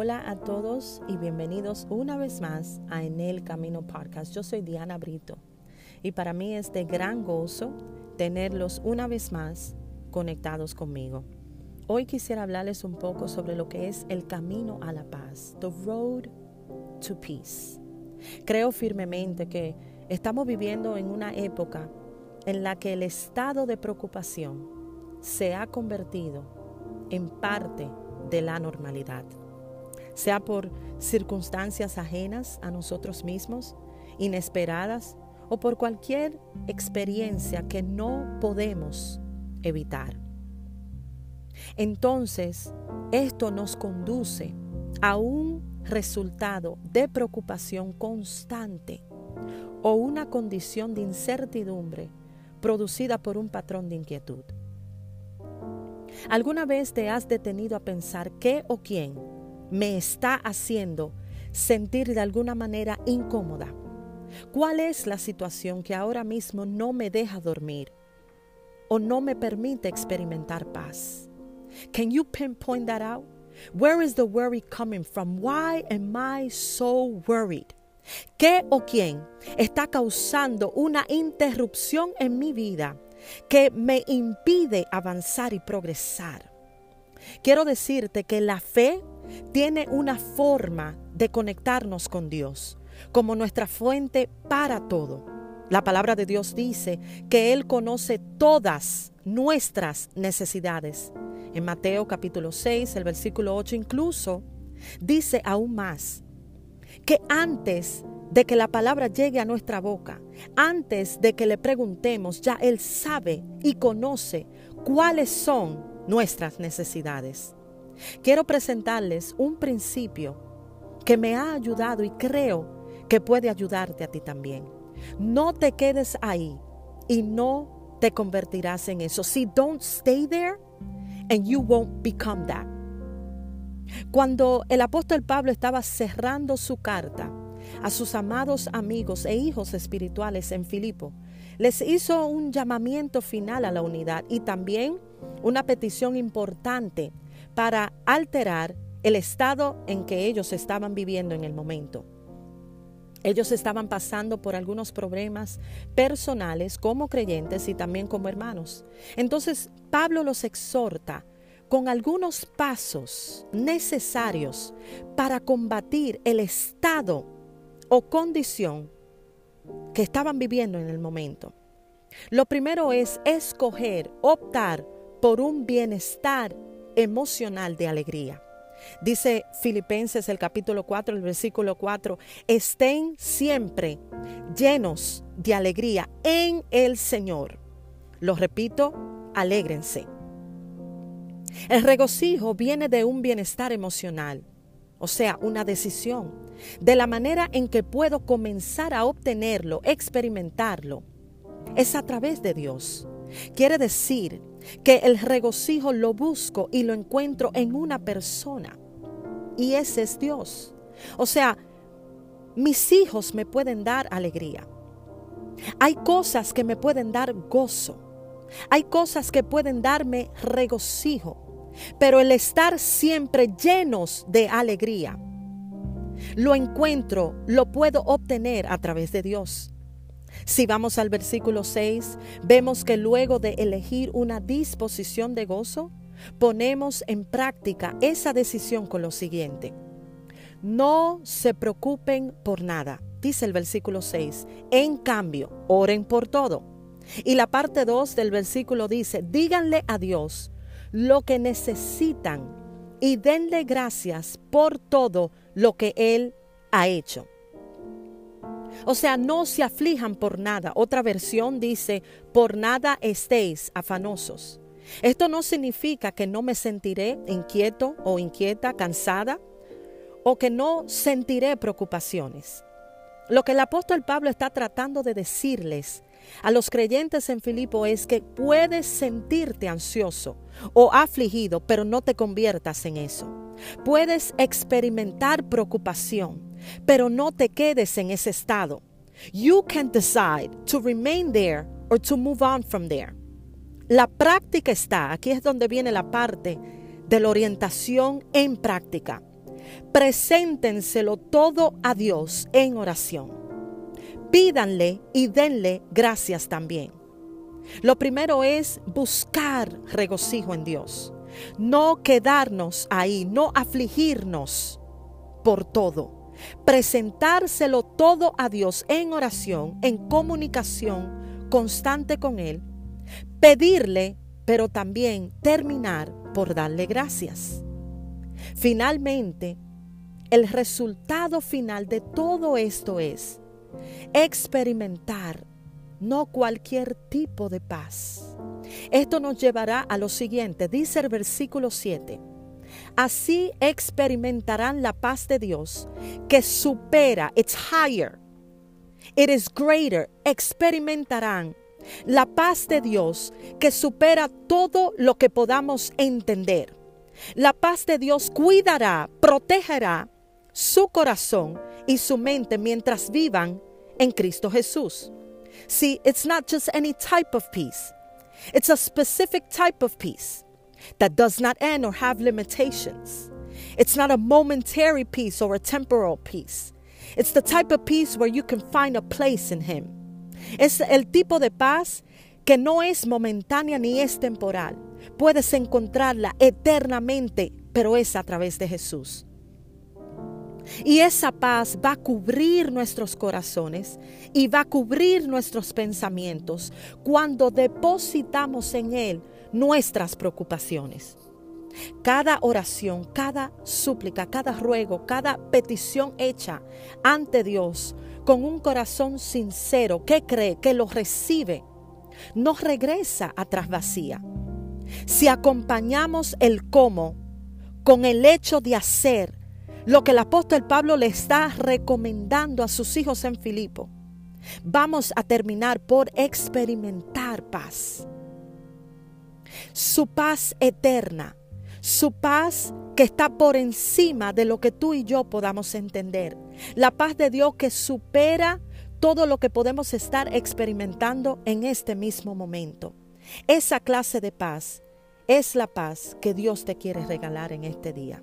Hola a todos y bienvenidos una vez más a En el Camino Podcast. Yo soy Diana Brito y para mí es de gran gozo tenerlos una vez más conectados conmigo. Hoy quisiera hablarles un poco sobre lo que es el camino a la paz, the road to peace. Creo firmemente que estamos viviendo en una época en la que el estado de preocupación se ha convertido en parte de la normalidad, sea por circunstancias ajenas a nosotros mismos, inesperadas o por cualquier experiencia que no podemos evitar. Entonces, esto nos conduce a un resultado de preocupación constante o una condición de incertidumbre producida por un patrón de inquietud. ¿Alguna vez te has detenido a pensar qué o quién me está haciendo sentir de alguna manera incómoda? ¿Cuál es la situación que ahora mismo no me deja dormir o no me permite experimentar paz? Can you pinpoint that out? Where is the worry coming from? Why am I so worried? ¿Qué o quién está causando una interrupción en mi vida que me impide avanzar y progresar? Quiero decirte que la fe tiene una forma de conectarnos con Dios como nuestra fuente para todo. La palabra de Dios dice que Él conoce todas nuestras necesidades. En Mateo capítulo 6, el versículo 8 incluso, dice aún más, que antes de que la palabra llegue a nuestra boca, antes de que le preguntemos, ya Él sabe y conoce cuáles son nuestras necesidades. Quiero presentarles un principio que me ha ayudado y creo que puede ayudarte a ti también. No te quedes ahí y no te convertirás en eso. Si don't stay there and you won't become that. Cuando el apóstol Pablo estaba cerrando su carta a sus amados amigos e hijos espirituales en Filipo, les hizo un llamamiento final a la unidad y también una petición importante para alterar el estado en que ellos estaban viviendo en el momento. Ellos estaban pasando por algunos problemas personales como creyentes y también como hermanos. Entonces Pablo los exhorta con algunos pasos necesarios para combatir el estado o condición que estaban viviendo en el momento. Lo primero es escoger, optar por un bienestar emocional de alegría. Dice Filipenses el capítulo 4, el versículo 4, estén siempre llenos de alegría en el Señor. Lo repito, alégrense. El regocijo viene de un bienestar emocional, o sea, una decisión, de la manera en que puedo comenzar a obtenerlo, experimentarlo. Es a través de Dios. Quiere decir que el regocijo lo busco y lo encuentro en una persona. Y ese es Dios. O sea, mis hijos me pueden dar alegría. Hay cosas que me pueden dar gozo. Hay cosas que pueden darme regocijo. Pero el estar siempre llenos de alegría, lo encuentro, lo puedo obtener a través de Dios. Si vamos al versículo 6, vemos que luego de elegir una disposición de gozo, ponemos en práctica esa decisión con lo siguiente. No se preocupen por nada, dice el versículo 6. En cambio, oren por todo. Y la parte 2 del versículo dice, díganle a Dios lo que necesitan y denle gracias por todo lo que Él ha hecho. O sea, no se aflijan por nada. Otra versión dice, por nada estéis afanosos. Esto no significa que no me sentiré inquieto o inquieta, cansada, o que no sentiré preocupaciones. Lo que el apóstol Pablo está tratando de decirles a los creyentes en Filipo es que puedes sentirte ansioso o afligido, pero no te conviertas en eso. Puedes experimentar preocupación, pero no te quedes en ese estado. You can decide to remain there or to move on from there. La práctica está, aquí es donde viene la parte de la orientación en práctica. preséntenselo todo a Dios en oración. Pídanle y denle gracias también. Lo primero es buscar regocijo en Dios, no quedarnos ahí, no afligirnos por todo. Presentárselo todo a Dios en oración, en comunicación constante con Él. Pedirle, pero también terminar por darle gracias. Finalmente, el resultado final de todo esto es experimentar no cualquier tipo de paz. Esto nos llevará a lo siguiente, dice el versículo 7. Así experimentarán la paz de Dios que supera, it's higher, it is greater, experimentarán la paz de Dios que supera todo lo que podamos entender. La paz de Dios cuidará, protegerá su corazón y su mente mientras vivan en Cristo Jesús. See, it's not just any type of peace, it's a specific type of peace that does not end or have limitations. It's not a momentary peace or a temporal peace. It's the type of peace where you can find a place in Him. Es el tipo de paz que no es momentánea ni es temporal. Puedes encontrarla eternamente, pero es a través de Jesús. Y esa paz va a cubrir nuestros corazones y va a cubrir nuestros pensamientos cuando depositamos en Él nuestras preocupaciones. Cada oración, cada súplica, cada ruego, cada petición hecha ante Dios con un corazón sincero que cree, que lo recibe, no regresa atrás vacía. Si acompañamos el cómo con el hecho de hacer, lo que el apóstol Pablo le está recomendando a sus hijos en Filipo, vamos a terminar por experimentar paz. Su paz eterna, su paz que está por encima de lo que tú y yo podamos entender. La paz de Dios que supera todo lo que podemos estar experimentando en este mismo momento. Esa clase de paz es la paz que Dios te quiere regalar en este día.